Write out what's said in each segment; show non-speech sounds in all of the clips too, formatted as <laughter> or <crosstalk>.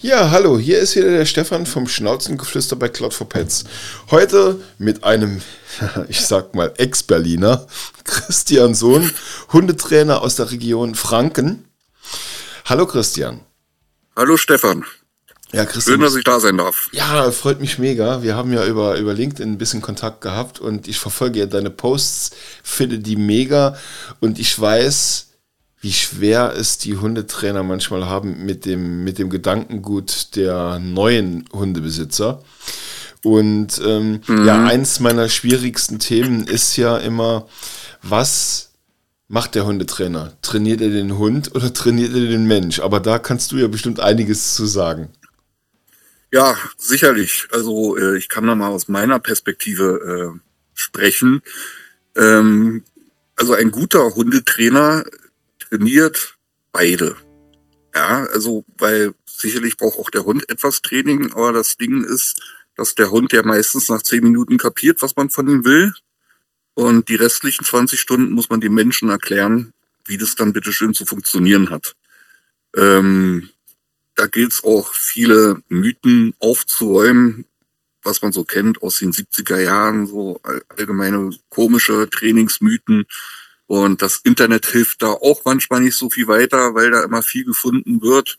Ja, hallo, hier ist wieder der Stefan vom Schnauzengeflüster bei Cloud for Pets. Heute mit einem, <laughs> ich sag mal, Ex-Berliner, Christian Sohn, Hundetrainer aus der Region Franken. Hallo Christian. Hallo Stefan. Ja, Christian. Schön, dass ich da sein darf. Ja, freut mich mega. Wir haben ja über, über LinkedIn ein bisschen Kontakt gehabt und ich verfolge ja deine Posts, finde die mega und ich weiß, wie schwer es die Hundetrainer manchmal haben mit dem, mit dem Gedankengut der neuen Hundebesitzer. Und ähm, mhm. ja, eins meiner schwierigsten Themen ist ja immer, was macht der Hundetrainer? Trainiert er den Hund oder trainiert er den Mensch? Aber da kannst du ja bestimmt einiges zu sagen. Ja, sicherlich. Also äh, ich kann da mal aus meiner Perspektive äh, sprechen. Ähm, also ein guter Hundetrainer trainiert beide. Ja, also, weil sicherlich braucht auch der Hund etwas Training, aber das Ding ist, dass der Hund ja meistens nach zehn Minuten kapiert, was man von ihm will. Und die restlichen 20 Stunden muss man den Menschen erklären, wie das dann bitteschön zu funktionieren hat. Ähm, da gilt es auch, viele Mythen aufzuräumen, was man so kennt aus den 70er Jahren, so allgemeine komische Trainingsmythen. Und das Internet hilft da auch manchmal nicht so viel weiter, weil da immer viel gefunden wird.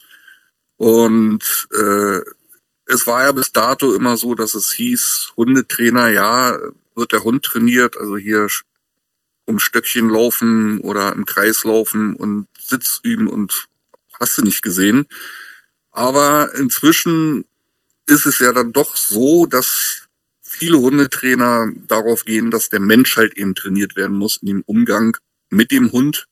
Und äh, es war ja bis dato immer so, dass es hieß, Hundetrainer, ja, wird der Hund trainiert, also hier um Stöckchen laufen oder im Kreis laufen und Sitz üben und hast du nicht gesehen. Aber inzwischen ist es ja dann doch so, dass viele Hundetrainer darauf gehen, dass der Mensch halt eben trainiert werden muss in dem Umgang mit dem Hund.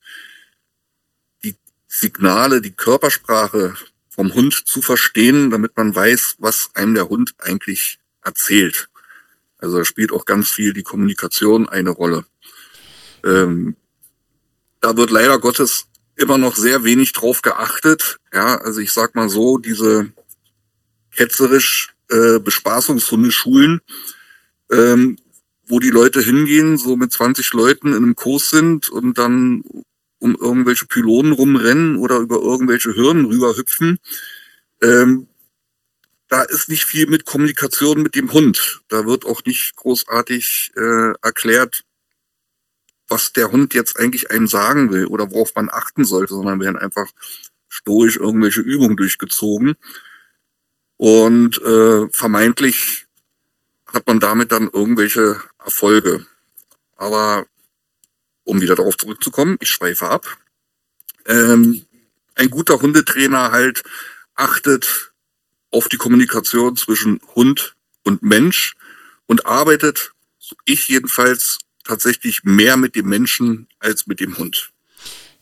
Die Signale, die Körpersprache vom Hund zu verstehen, damit man weiß, was einem der Hund eigentlich erzählt. Also da spielt auch ganz viel die Kommunikation eine Rolle. Ähm, da wird leider Gottes immer noch sehr wenig drauf geachtet. Ja, also ich sag mal so, diese ketzerisch äh, Bespaßungshundeschulen, ähm, wo die Leute hingehen, so mit 20 Leuten in einem Kurs sind und dann um irgendwelche Pylonen rumrennen oder über irgendwelche Hürden rüberhüpfen. Ähm, da ist nicht viel mit Kommunikation mit dem Hund. Da wird auch nicht großartig äh, erklärt, was der Hund jetzt eigentlich einem sagen will oder worauf man achten sollte, sondern werden einfach stoisch irgendwelche Übungen durchgezogen. Und äh, vermeintlich hat man damit dann irgendwelche Erfolge. Aber um wieder darauf zurückzukommen, ich schweife ab. Ähm, ein guter Hundetrainer halt achtet auf die Kommunikation zwischen Hund und Mensch und arbeitet, so ich jedenfalls, tatsächlich mehr mit dem Menschen als mit dem Hund.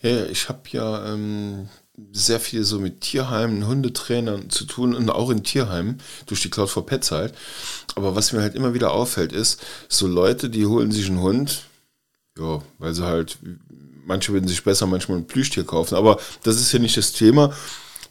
Ja, ich habe ja ähm, sehr viel so mit Tierheimen, Hundetrainern zu tun und auch in Tierheimen durch die Cloud for Pets halt. Aber was mir halt immer wieder auffällt, ist, so Leute, die holen sich einen Hund, ja, weil sie halt, manche würden sich besser manchmal ein Plüschtier kaufen, aber das ist ja nicht das Thema.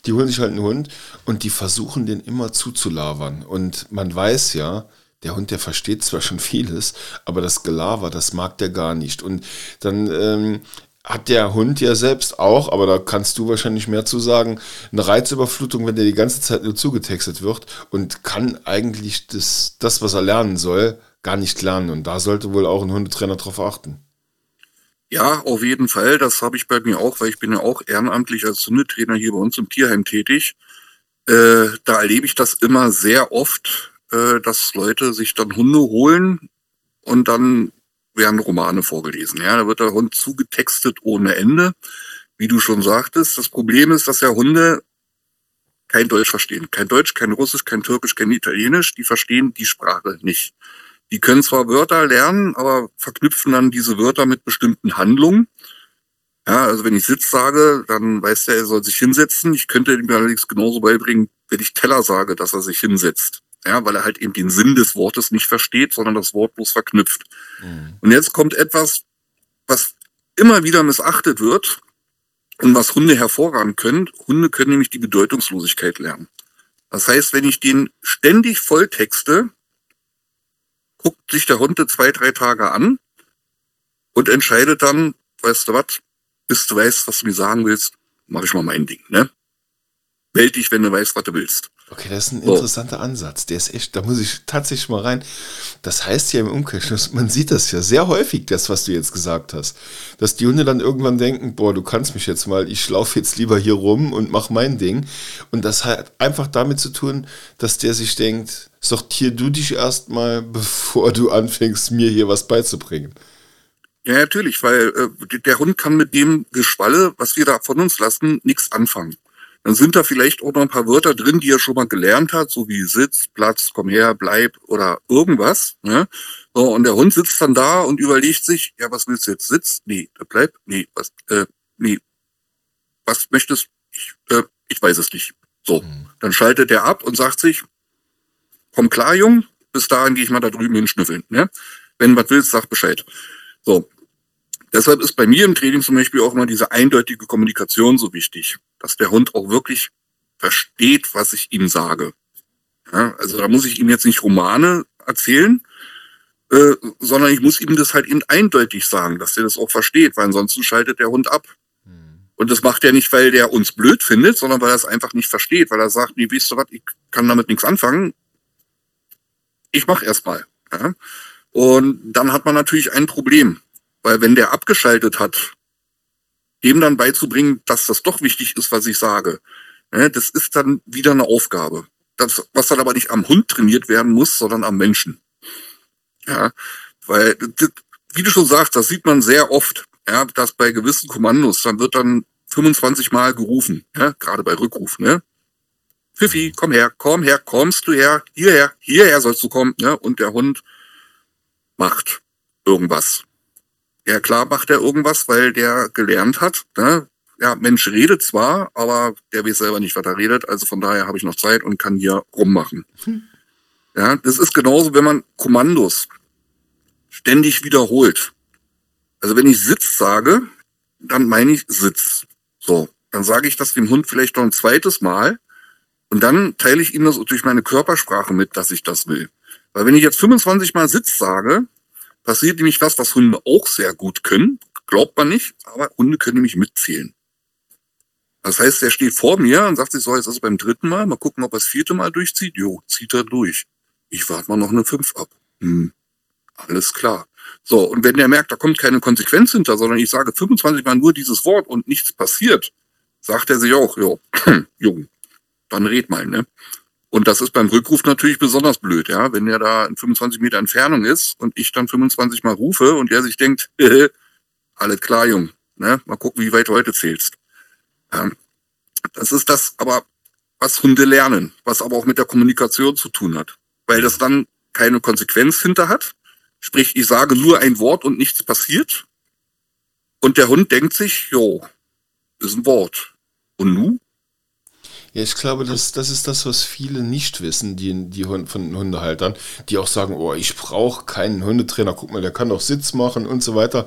Die holen sich halt einen Hund und die versuchen den immer zuzulabern. Und man weiß ja, der Hund, der versteht zwar schon vieles, aber das Gelaber, das mag der gar nicht. Und dann ähm, hat der Hund ja selbst auch, aber da kannst du wahrscheinlich mehr zu sagen, eine Reizüberflutung, wenn der die ganze Zeit nur zugetextet wird und kann eigentlich das, das, was er lernen soll, gar nicht lernen. Und da sollte wohl auch ein Hundetrainer drauf achten. Ja, auf jeden Fall. Das habe ich bei mir auch, weil ich bin ja auch ehrenamtlich als Hundetrainer hier bei uns im Tierheim tätig. Äh, da erlebe ich das immer sehr oft, äh, dass Leute sich dann Hunde holen und dann werden Romane vorgelesen. Ja, da wird der Hund zugetextet ohne Ende. Wie du schon sagtest, das Problem ist, dass ja Hunde kein Deutsch verstehen. Kein Deutsch, kein Russisch, kein Türkisch, kein Italienisch. Die verstehen die Sprache nicht. Die können zwar Wörter lernen, aber verknüpfen dann diese Wörter mit bestimmten Handlungen. Ja, also wenn ich Sitz sage, dann weiß der, er soll sich hinsetzen. Ich könnte ihm allerdings genauso beibringen, wenn ich Teller sage, dass er sich hinsetzt. Ja, weil er halt eben den Sinn des Wortes nicht versteht, sondern das Wort bloß verknüpft. Mhm. Und jetzt kommt etwas, was immer wieder missachtet wird und was Hunde hervorragend können. Hunde können nämlich die Bedeutungslosigkeit lernen. Das heißt, wenn ich den ständig volltexte, guckt sich der Hund zwei, drei Tage an und entscheidet dann, weißt du was, bis du weißt, was du mir sagen willst, mache ich mal mein Ding, ne? Meld dich, wenn du weißt, was du willst. Okay, das ist ein interessanter so. Ansatz. Der ist echt, da muss ich tatsächlich mal rein. Das heißt ja im Umkehrschluss, man sieht das ja sehr häufig, das, was du jetzt gesagt hast. Dass die Hunde dann irgendwann denken, boah, du kannst mich jetzt mal, ich laufe jetzt lieber hier rum und mach mein Ding. Und das hat einfach damit zu tun, dass der sich denkt, sortier du dich erstmal, <laughs> bevor du anfängst, mir hier was beizubringen. Ja, natürlich, weil äh, der Hund kann mit dem Geschwalle, was wir da von uns lassen, nichts anfangen. Dann sind da vielleicht auch noch ein paar Wörter drin, die er schon mal gelernt hat, so wie Sitz, Platz, komm her, bleib oder irgendwas. Ne? So, und der Hund sitzt dann da und überlegt sich, ja, was willst du jetzt? Sitz? Nee, bleib? Nee, was, äh, nee. Was möchtest ich, äh, ich weiß es nicht. So, mhm. dann schaltet er ab und sagt sich, komm klar, Jung, bis dahin gehe ich mal da drüben hinschnüffeln. Ne? Wenn du was willst, sag Bescheid. So, Deshalb ist bei mir im Training zum Beispiel auch immer diese eindeutige Kommunikation so wichtig, dass der Hund auch wirklich versteht, was ich ihm sage. Ja, also da muss ich ihm jetzt nicht Romane erzählen, äh, sondern ich muss ihm das halt eben eindeutig sagen, dass er das auch versteht, weil ansonsten schaltet der Hund ab. Hm. Und das macht er nicht, weil der uns blöd findet, sondern weil er es einfach nicht versteht, weil er sagt, nee, weißt du was, ich kann damit nichts anfangen. Ich mach erst mal. Ja? Und dann hat man natürlich ein Problem. Weil wenn der abgeschaltet hat, dem dann beizubringen, dass das doch wichtig ist, was ich sage, ne, das ist dann wieder eine Aufgabe. Das, was dann aber nicht am Hund trainiert werden muss, sondern am Menschen. Ja, weil, wie du schon sagst, das sieht man sehr oft, ja, dass bei gewissen Kommandos, dann wird dann 25 Mal gerufen, ja, gerade bei Rückruf, ne? Pfiffi, komm her, komm her, kommst du her, hierher, hierher sollst du kommen, ne? Und der Hund macht irgendwas. Ja, klar macht er irgendwas, weil der gelernt hat. Ne? Ja, Mensch redet zwar, aber der weiß selber nicht, was er redet. Also von daher habe ich noch Zeit und kann hier rummachen. Hm. Ja, das ist genauso, wenn man Kommandos ständig wiederholt. Also wenn ich Sitz sage, dann meine ich Sitz. So, dann sage ich das dem Hund vielleicht noch ein zweites Mal und dann teile ich ihm das durch meine Körpersprache mit, dass ich das will. Weil wenn ich jetzt 25 Mal Sitz sage, passiert nämlich was, was Hunde auch sehr gut können. Glaubt man nicht, aber Hunde können nämlich mitzählen. Das heißt, er steht vor mir und sagt sich so, jetzt ist es beim dritten Mal, mal gucken, ob er das vierte Mal durchzieht. Jo, zieht er durch. Ich warte mal noch eine fünf ab. Hm, alles klar. So, und wenn er merkt, da kommt keine Konsequenz hinter, sondern ich sage 25 Mal nur dieses Wort und nichts passiert, sagt er sich auch, jo, <clears throat> Jung, dann red mal, ne? Und das ist beim Rückruf natürlich besonders blöd, ja. Wenn er da in 25 Meter Entfernung ist und ich dann 25 Mal rufe und er sich denkt, <laughs> alles klar, Jung, ne? Mal gucken, wie weit du heute zählst. Ja. Das ist das, aber was Hunde lernen, was aber auch mit der Kommunikation zu tun hat. Weil das dann keine Konsequenz hinter hat. Sprich, ich sage nur ein Wort und nichts passiert. Und der Hund denkt sich, jo, ist ein Wort. Und nu? Ja, ich glaube, das, das ist das, was viele nicht wissen, die, die von Hundehaltern, die auch sagen, oh, ich brauche keinen Hundetrainer, guck mal, der kann doch Sitz machen und so weiter.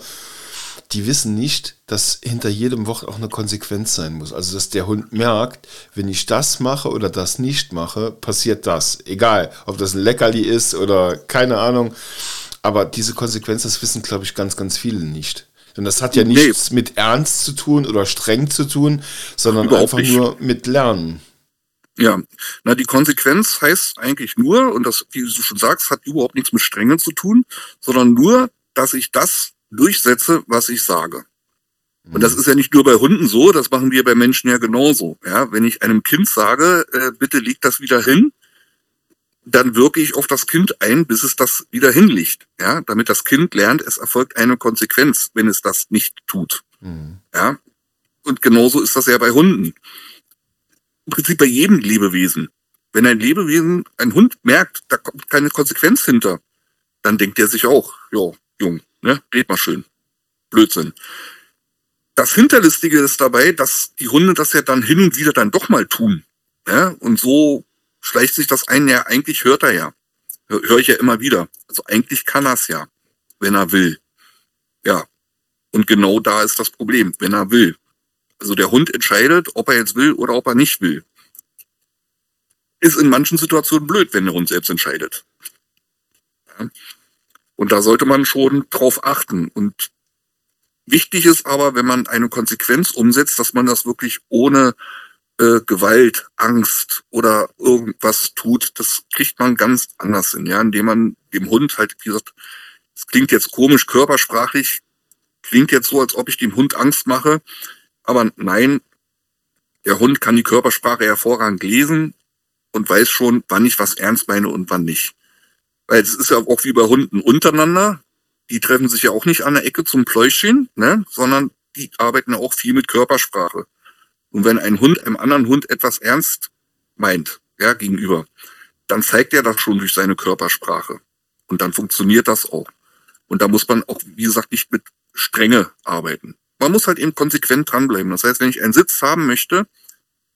Die wissen nicht, dass hinter jedem Wort auch eine Konsequenz sein muss. Also, dass der Hund merkt, wenn ich das mache oder das nicht mache, passiert das. Egal, ob das ein Leckerli ist oder keine Ahnung. Aber diese Konsequenz, das wissen, glaube ich, ganz, ganz viele nicht. Denn das hat ja nichts nee. mit Ernst zu tun oder streng zu tun, sondern Überhaupt einfach nicht. nur mit Lernen. Ja, na die Konsequenz heißt eigentlich nur, und das, wie du schon sagst, hat überhaupt nichts mit Strenge zu tun, sondern nur, dass ich das durchsetze, was ich sage. Und das mhm. ist ja nicht nur bei Hunden so, das machen wir bei Menschen ja genauso. Ja, wenn ich einem Kind sage, äh, bitte leg das wieder hin, dann wirke ich auf das Kind ein, bis es das wieder hinlegt. Ja, damit das Kind lernt, es erfolgt eine Konsequenz, wenn es das nicht tut. Mhm. Ja, und genauso ist das ja bei Hunden. Im Prinzip bei jedem Lebewesen. Wenn ein Lebewesen, ein Hund merkt, da kommt keine Konsequenz hinter, dann denkt er sich auch, jo, Jung, ne, red mal schön. Blödsinn. Das Hinterlistige ist dabei, dass die Hunde das ja dann hin und wieder dann doch mal tun. Ja, und so schleicht sich das ein, ja, eigentlich hört er ja. Höre ich ja immer wieder. Also eigentlich kann er es ja, wenn er will. Ja. Und genau da ist das Problem, wenn er will. Also der Hund entscheidet, ob er jetzt will oder ob er nicht will. Ist in manchen Situationen blöd, wenn der Hund selbst entscheidet. Ja. Und da sollte man schon drauf achten. Und wichtig ist aber, wenn man eine Konsequenz umsetzt, dass man das wirklich ohne äh, Gewalt, Angst oder irgendwas tut, das kriegt man ganz anders hin, ja, indem man dem Hund halt, wie gesagt, es klingt jetzt komisch körpersprachlich, klingt jetzt so, als ob ich dem Hund Angst mache, aber nein, der Hund kann die Körpersprache hervorragend lesen und weiß schon, wann ich was ernst meine und wann nicht. Weil es ist ja auch wie bei Hunden untereinander. Die treffen sich ja auch nicht an der Ecke zum Pläuschen, ne, sondern die arbeiten ja auch viel mit Körpersprache. Und wenn ein Hund einem anderen Hund etwas ernst meint, ja, gegenüber, dann zeigt er das schon durch seine Körpersprache. Und dann funktioniert das auch. Und da muss man auch, wie gesagt, nicht mit Strenge arbeiten. Man muss halt eben konsequent dranbleiben. Das heißt, wenn ich einen Sitz haben möchte,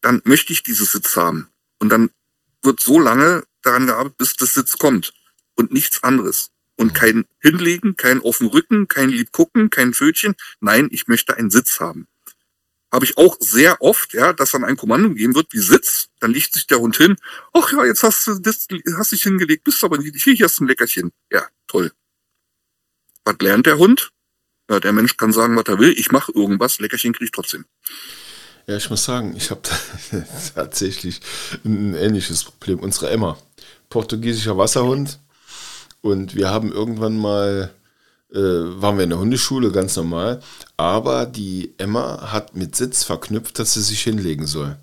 dann möchte ich dieses Sitz haben. Und dann wird so lange daran gearbeitet, bis das Sitz kommt. Und nichts anderes. Und kein Hinlegen, kein auf dem Rücken, kein Lieb gucken, kein Fötchen. Nein, ich möchte einen Sitz haben habe ich auch sehr oft, ja, dass dann ein Kommando gegeben wird, wie Sitz, dann legt sich der Hund hin, ach ja, jetzt hast du das, hast dich hingelegt, bist aber nicht, hier, hier hast ein Leckerchen. Ja, toll. Was lernt der Hund? Ja, der Mensch kann sagen, was er will, ich mache irgendwas, Leckerchen kriege ich trotzdem. Ja, ich muss sagen, ich habe <laughs> tatsächlich ein ähnliches Problem. Unsere Emma, portugiesischer Wasserhund. Und wir haben irgendwann mal äh, waren wir in der Hundeschule, ganz normal. Aber die Emma hat mit Sitz verknüpft, dass sie sich hinlegen soll.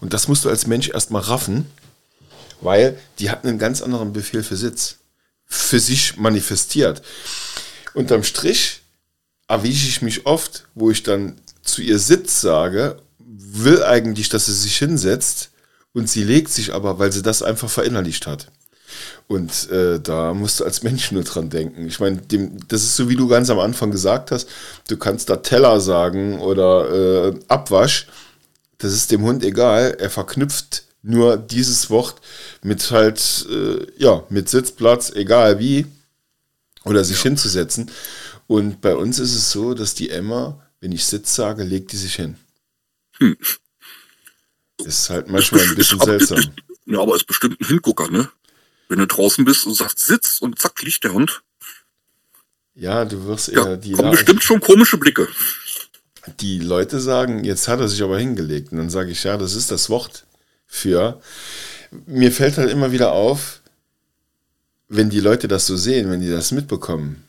Und das musst du als Mensch erstmal raffen, weil die hat einen ganz anderen Befehl für Sitz. Für sich manifestiert. Unterm Strich erwische ich mich oft, wo ich dann zu ihr Sitz sage, will eigentlich, dass sie sich hinsetzt und sie legt sich aber, weil sie das einfach verinnerlicht hat. Und äh, da musst du als Mensch nur dran denken. Ich meine, das ist so, wie du ganz am Anfang gesagt hast, du kannst da Teller sagen oder äh, Abwasch. Das ist dem Hund egal. Er verknüpft nur dieses Wort mit halt, äh, ja, mit Sitzplatz, egal wie, oder sich ja. hinzusetzen. Und bei uns ist es so, dass die Emma, wenn ich Sitz sage, legt die sich hin. Hm. Ist halt manchmal ein <laughs> bisschen seltsam. <laughs> Ja, aber ist bestimmt ein Hingucker, ne? Wenn du draußen bist und sagst, sitz und zack, liegt der Hund. Ja, du wirst eher ja, die. Kommen bestimmt schon komische Blicke. Die Leute sagen, jetzt hat er sich aber hingelegt. Und dann sage ich, ja, das ist das Wort für. Mir fällt halt immer wieder auf, wenn die Leute das so sehen, wenn die das mitbekommen.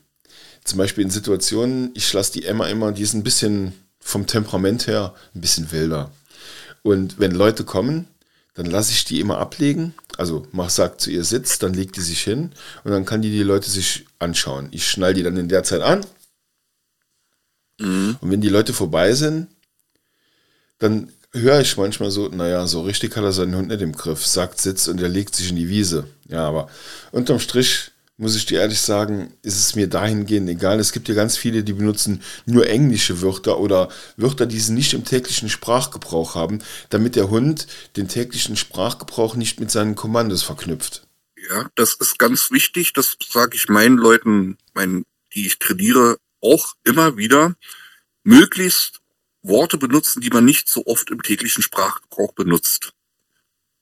Zum Beispiel in Situationen, ich lasse die Emma immer, die ist ein bisschen vom Temperament her ein bisschen wilder. Und wenn Leute kommen, dann lasse ich die immer ablegen. Also mach sagt zu ihr Sitz, dann legt die sich hin und dann kann die die Leute sich anschauen. Ich schnall die dann in der Zeit an. Mhm. Und wenn die Leute vorbei sind, dann höre ich manchmal so, naja, so richtig hat er seinen Hund nicht im Griff, sagt Sitz und er legt sich in die Wiese. Ja, aber unterm Strich muss ich dir ehrlich sagen, ist es mir dahingehend egal. Es gibt ja ganz viele, die benutzen nur englische Wörter oder Wörter, die sie nicht im täglichen Sprachgebrauch haben, damit der Hund den täglichen Sprachgebrauch nicht mit seinen Kommandos verknüpft. Ja, das ist ganz wichtig. Das sage ich meinen Leuten, meinen, die ich trainiere, auch immer wieder. Möglichst Worte benutzen, die man nicht so oft im täglichen Sprachgebrauch benutzt.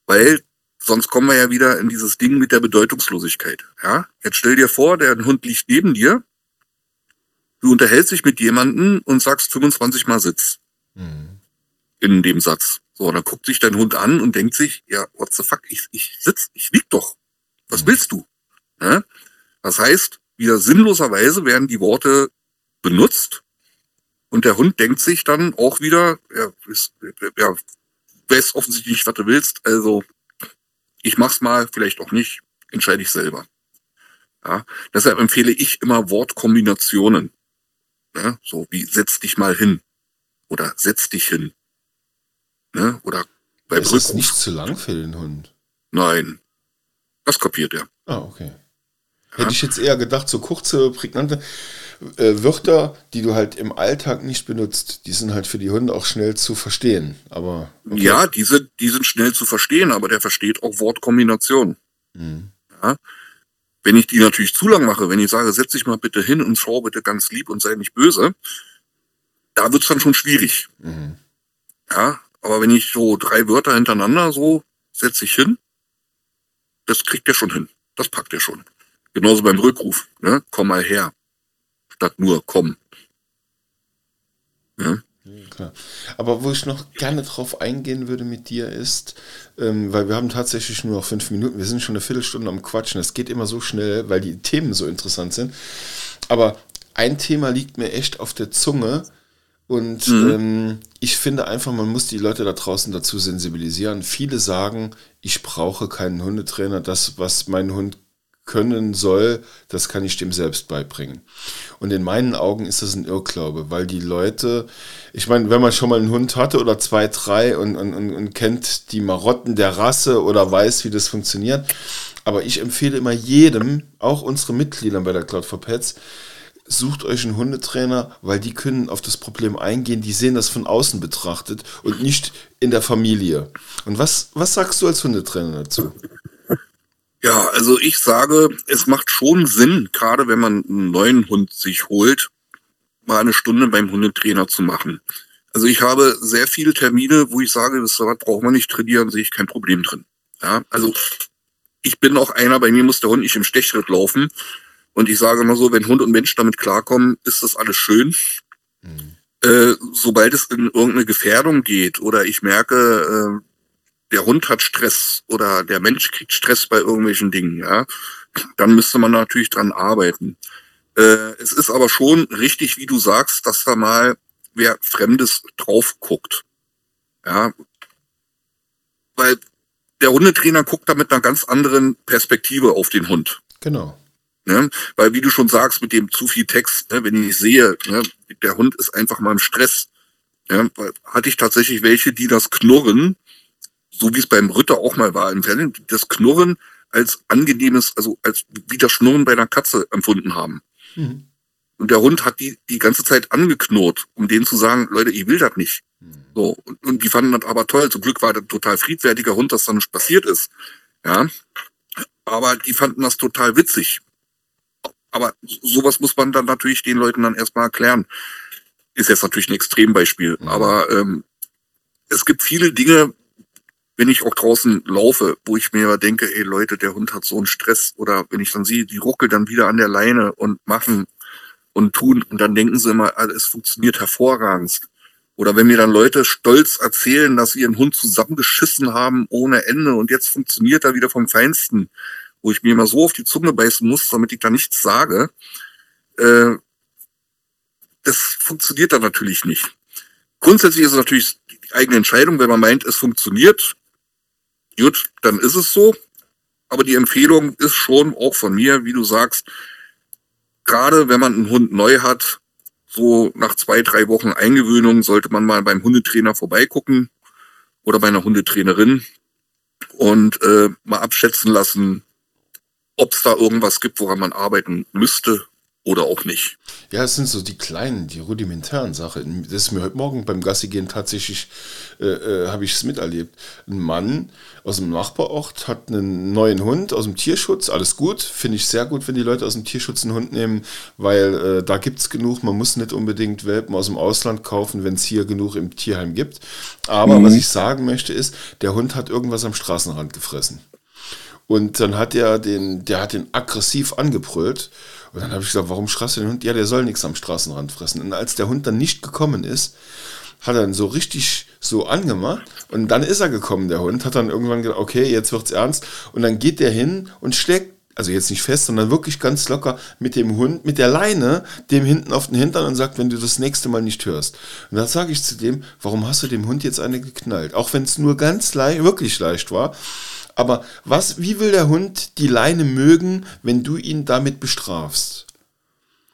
Weil Sonst kommen wir ja wieder in dieses Ding mit der Bedeutungslosigkeit. Ja? Jetzt stell dir vor, der Hund liegt neben dir. Du unterhältst dich mit jemandem und sagst 25 Mal Sitz. Mhm. In dem Satz. So, dann guckt sich dein Hund an und denkt sich, ja, what the fuck, ich, ich sitz, ich lieg doch. Was mhm. willst du? Ja? Das heißt, wieder sinnloserweise werden die Worte benutzt und der Hund denkt sich dann auch wieder, ja, ist, ja weiß offensichtlich nicht, was du willst, also ich mach's mal, vielleicht auch nicht, entscheide ich selber. Ja, deshalb empfehle ich immer Wortkombinationen. Ne? So wie setz dich mal hin oder setz dich hin. Ne? Oder bei Ist das nicht zu lang für den Hund? Nein, das kapiert er. Ah, okay. Hätte ich jetzt eher gedacht, so kurze, prägnante äh, Wörter, die du halt im Alltag nicht benutzt, die sind halt für die Hunde auch schnell zu verstehen. Aber okay. ja, die sind, die sind schnell zu verstehen, aber der versteht auch Wortkombinationen. Mhm. Ja. Wenn ich die natürlich zu lang mache, wenn ich sage, setz dich mal bitte hin und schau bitte ganz lieb und sei nicht böse, da wird's dann schon schwierig. Mhm. Ja, aber wenn ich so drei Wörter hintereinander so setz dich hin, das kriegt er schon hin. Das packt er schon. Genauso beim Rückruf, ne? Komm mal her statt nur komm. Klar. Aber wo ich noch gerne drauf eingehen würde mit dir ist, ähm, weil wir haben tatsächlich nur noch fünf Minuten, wir sind schon eine Viertelstunde am Quatschen. Es geht immer so schnell, weil die Themen so interessant sind. Aber ein Thema liegt mir echt auf der Zunge. Und mhm. ähm, ich finde einfach, man muss die Leute da draußen dazu sensibilisieren. Viele sagen, ich brauche keinen Hundetrainer. Das, was mein Hund können soll, das kann ich dem selbst beibringen. Und in meinen Augen ist das ein Irrglaube, weil die Leute, ich meine, wenn man schon mal einen Hund hatte oder zwei, drei und, und, und kennt die Marotten der Rasse oder weiß, wie das funktioniert, aber ich empfehle immer jedem, auch unsere Mitglieder bei der Cloud for Pets, sucht euch einen Hundetrainer, weil die können auf das Problem eingehen, die sehen das von außen betrachtet und nicht in der Familie. Und was, was sagst du als Hundetrainer dazu? Ja, also ich sage, es macht schon Sinn, gerade wenn man einen neuen Hund sich holt, mal eine Stunde beim Hundetrainer zu machen. Also ich habe sehr viele Termine, wo ich sage, das braucht man nicht trainieren, sehe ich kein Problem drin. Ja, also ich bin auch einer, bei mir muss der Hund nicht im Stechschritt laufen. Und ich sage immer so, wenn Hund und Mensch damit klarkommen, ist das alles schön. Mhm. Äh, sobald es in irgendeine Gefährdung geht oder ich merke, äh, der Hund hat Stress oder der Mensch kriegt Stress bei irgendwelchen Dingen, ja, dann müsste man natürlich dran arbeiten. Äh, es ist aber schon richtig, wie du sagst, dass da mal wer Fremdes drauf guckt. Ja. Weil der Hundetrainer guckt da mit einer ganz anderen Perspektive auf den Hund. Genau. Ne? Weil wie du schon sagst, mit dem zu viel Text, ne, wenn ich sehe, ne, der Hund ist einfach mal im Stress. Ja, hatte ich tatsächlich welche, die das Knurren so wie es beim Ritter auch mal war im Fernsehen, das Knurren als angenehmes, also als wie das Schnurren bei einer Katze empfunden haben. Mhm. Und der Hund hat die die ganze Zeit angeknurrt, um denen zu sagen, Leute, ich will das nicht. Mhm. So, und, und die fanden das aber toll. Zum Glück war der total friedfertiger Hund, dass da nicht passiert ist. Ja. Aber die fanden das total witzig. Aber sowas muss man dann natürlich den Leuten dann erstmal erklären. Ist jetzt natürlich ein Extrembeispiel. Mhm. Aber ähm, es gibt viele Dinge, wenn ich auch draußen laufe, wo ich mir denke, ey Leute, der Hund hat so einen Stress. Oder wenn ich dann sehe, die ruckeln dann wieder an der Leine und machen und tun. Und dann denken sie immer, ah, es funktioniert hervorragend. Oder wenn mir dann Leute stolz erzählen, dass sie ihren Hund zusammengeschissen haben ohne Ende und jetzt funktioniert er wieder vom Feinsten, wo ich mir immer so auf die Zunge beißen muss, damit ich da nichts sage, äh, das funktioniert dann natürlich nicht. Grundsätzlich ist es natürlich die eigene Entscheidung, wenn man meint, es funktioniert, gut, dann ist es so. Aber die Empfehlung ist schon auch von mir, wie du sagst, gerade wenn man einen Hund neu hat, so nach zwei, drei Wochen Eingewöhnung sollte man mal beim Hundetrainer vorbeigucken oder bei einer Hundetrainerin und äh, mal abschätzen lassen, ob es da irgendwas gibt, woran man arbeiten müsste oder auch nicht. Ja, es sind so die kleinen, die rudimentären Sachen. Das ist mir heute Morgen beim Gassi gehen tatsächlich, äh, äh, habe ich es miterlebt. Ein Mann aus dem Nachbarort hat einen neuen Hund aus dem Tierschutz. Alles gut, finde ich sehr gut, wenn die Leute aus dem Tierschutz einen Hund nehmen, weil äh, da gibt es genug. Man muss nicht unbedingt Welpen aus dem Ausland kaufen, wenn es hier genug im Tierheim gibt. Aber mhm. was ich sagen möchte ist, der Hund hat irgendwas am Straßenrand gefressen. Und dann hat er den, der hat den aggressiv angebrüllt. Und dann habe ich gesagt, warum schreist du den Hund? Ja, der soll nichts am Straßenrand fressen. Und als der Hund dann nicht gekommen ist, hat er dann so richtig so angemacht. Und dann ist er gekommen, der Hund, hat dann irgendwann gedacht, okay, jetzt wird's ernst. Und dann geht der hin und schlägt, also jetzt nicht fest, sondern wirklich ganz locker mit dem Hund, mit der Leine, dem hinten auf den Hintern und sagt, wenn du das nächste Mal nicht hörst. Und dann sage ich zu dem, warum hast du dem Hund jetzt eine geknallt? Auch wenn es nur ganz leicht, wirklich leicht war. Aber was, wie will der Hund die Leine mögen, wenn du ihn damit bestrafst?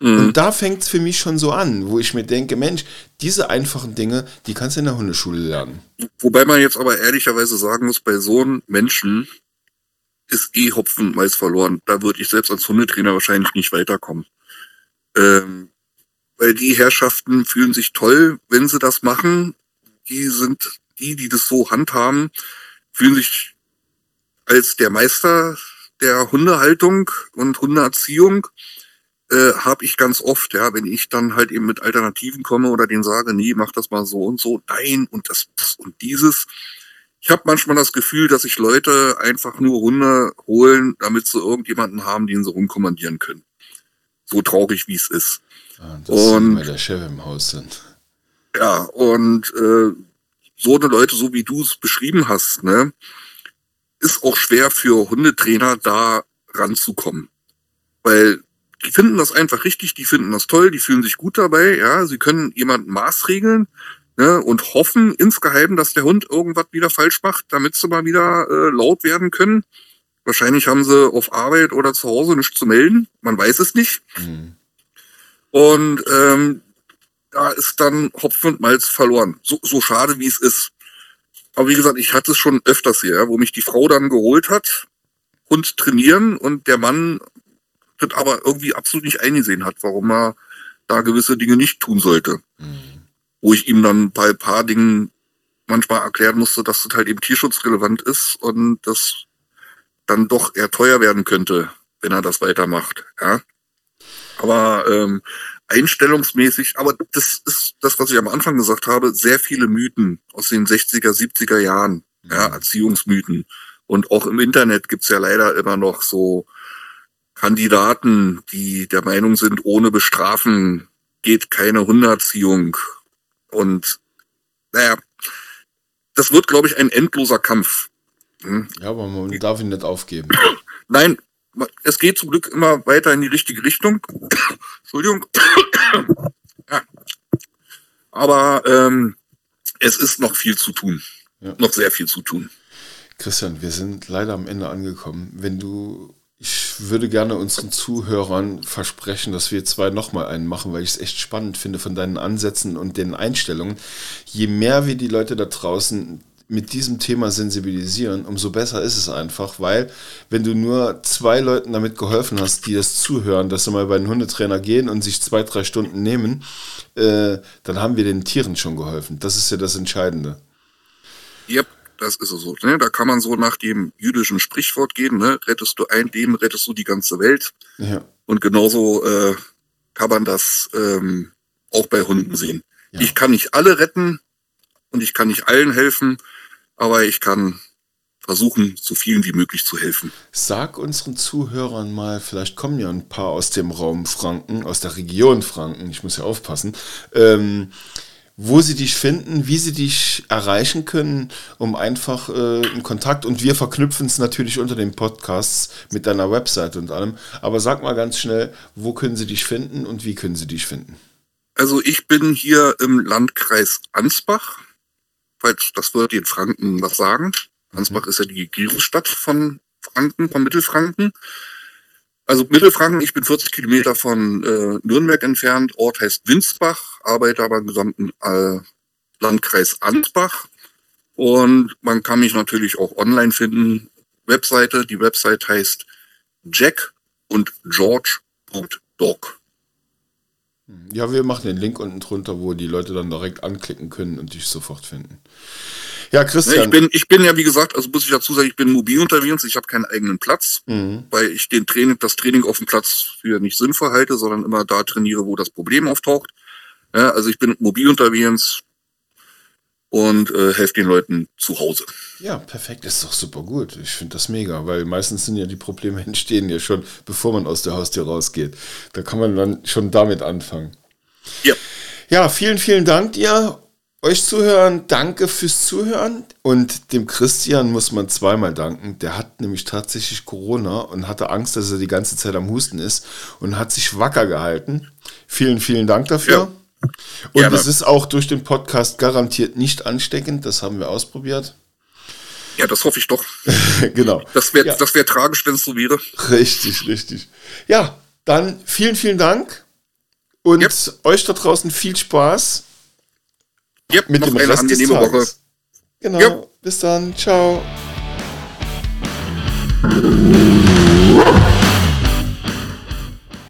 Mhm. Und da fängt es für mich schon so an, wo ich mir denke, Mensch, diese einfachen Dinge, die kannst du in der Hundeschule lernen. Wobei man jetzt aber ehrlicherweise sagen muss, bei so einem Menschen ist eh Hopfen meist verloren. Da würde ich selbst als Hundetrainer wahrscheinlich nicht weiterkommen. Ähm, weil die Herrschaften fühlen sich toll, wenn sie das machen. Die sind die, die das so handhaben, fühlen sich als der Meister der Hundehaltung und Hundeerziehung äh, habe ich ganz oft, ja, wenn ich dann halt eben mit Alternativen komme oder denen sage, nee, mach das mal so und so, nein und das, und dieses. Ich habe manchmal das Gefühl, dass sich Leute einfach nur Hunde holen, damit sie irgendjemanden haben, den sie rumkommandieren können. So traurig, wie es ist. Ah, das und, weil der Chef im Haus sind. Ja, und äh, so eine Leute, so wie du es beschrieben hast, ne, ist auch schwer für Hundetrainer da ranzukommen. Weil die finden das einfach richtig, die finden das toll, die fühlen sich gut dabei, ja, sie können jemanden maßregeln ne, und hoffen insgeheim, dass der Hund irgendwas wieder falsch macht, damit sie mal wieder äh, laut werden können. Wahrscheinlich haben sie auf Arbeit oder zu Hause nichts zu melden, man weiß es nicht. Mhm. Und ähm, da ist dann Hopfen und Malz verloren. So, so schade wie es ist. Aber wie gesagt, ich hatte es schon öfters hier, wo mich die Frau dann geholt hat, Hund trainieren und der Mann das aber irgendwie absolut nicht eingesehen hat, warum er da gewisse Dinge nicht tun sollte. Mhm. Wo ich ihm dann bei ein paar Dingen manchmal erklären musste, dass das halt eben tierschutzrelevant ist und das dann doch eher teuer werden könnte, wenn er das weitermacht. Ja. Aber ähm, einstellungsmäßig, aber das ist das, was ich am Anfang gesagt habe, sehr viele Mythen aus den 60er, 70er Jahren, mhm. ja, Erziehungsmythen. Und auch im Internet gibt's ja leider immer noch so Kandidaten, die der Meinung sind, ohne Bestrafen geht keine Hunderziehung. Und naja, das wird, glaube ich, ein endloser Kampf. Hm? Ja, aber man darf ihn nicht aufgeben. Nein, es geht zum Glück immer weiter in die richtige Richtung. Entschuldigung. <coughs> ja. Aber ähm, es ist noch viel zu tun. Ja. Noch sehr viel zu tun. Christian, wir sind leider am Ende angekommen. Wenn du, ich würde gerne unseren Zuhörern versprechen, dass wir zwei nochmal einen machen, weil ich es echt spannend finde von deinen Ansätzen und den Einstellungen. Je mehr wir die Leute da draußen mit diesem Thema sensibilisieren, umso besser ist es einfach, weil wenn du nur zwei Leuten damit geholfen hast, die das zuhören, dass sie mal bei einem Hundetrainer gehen und sich zwei, drei Stunden nehmen, äh, dann haben wir den Tieren schon geholfen. Das ist ja das Entscheidende. Yep, das ist so. Ne? Da kann man so nach dem jüdischen Sprichwort gehen, ne? rettest du ein Leben, rettest du die ganze Welt. Ja. Und genauso äh, kann man das ähm, auch bei Hunden sehen. Ja. Ich kann nicht alle retten und ich kann nicht allen helfen, aber ich kann versuchen, so vielen wie möglich zu helfen. Sag unseren Zuhörern mal, vielleicht kommen ja ein paar aus dem Raum Franken, aus der Region Franken, ich muss ja aufpassen, ähm, wo sie dich finden, wie sie dich erreichen können, um einfach äh, in Kontakt und wir verknüpfen es natürlich unter den Podcasts mit deiner Website und allem. Aber sag mal ganz schnell, wo können sie dich finden und wie können sie dich finden? Also ich bin hier im Landkreis Ansbach falls das wird in Franken was sagen. Ansbach ist ja die Regierungsstadt von Franken, von Mittelfranken. Also Mittelfranken, ich bin 40 Kilometer von äh, Nürnberg entfernt. Ort heißt Winsbach, arbeite aber im gesamten äh, Landkreis Ansbach. Und man kann mich natürlich auch online finden. Webseite, die Website heißt jack und george.dog. Ja, wir machen den Link unten drunter, wo die Leute dann direkt anklicken können und dich sofort finden. Ja, Christian. Ich bin, ich bin ja, wie gesagt, also muss ich dazu sagen, ich bin mobil unterwegs, ich habe keinen eigenen Platz, mhm. weil ich den Training, das Training auf dem Platz für nicht sinnvoll halte, sondern immer da trainiere, wo das Problem auftaucht. Ja, also ich bin mobil unterwegs, und äh, helfe den Leuten zu Hause. Ja, perfekt, ist doch super gut. Ich finde das mega, weil meistens sind ja die Probleme <laughs> entstehen ja schon, bevor man aus der Haustür rausgeht. Da kann man dann schon damit anfangen. Ja. Ja, vielen, vielen Dank dir. Euch zuhören, danke fürs Zuhören. Und dem Christian muss man zweimal danken. Der hat nämlich tatsächlich Corona und hatte Angst, dass er die ganze Zeit am Husten ist und hat sich wacker gehalten. Vielen, vielen Dank dafür. Ja. Und Gerne. es ist auch durch den Podcast garantiert nicht ansteckend. Das haben wir ausprobiert. Ja, das hoffe ich doch. <laughs> genau. Das wäre ja. wär tragisch, wenn es so wäre. Richtig, richtig. Ja, dann vielen, vielen Dank. Und yep. euch da draußen viel Spaß yep, mit dem Rest des Tages. Woche. Genau. Yep. Bis dann. Ciao.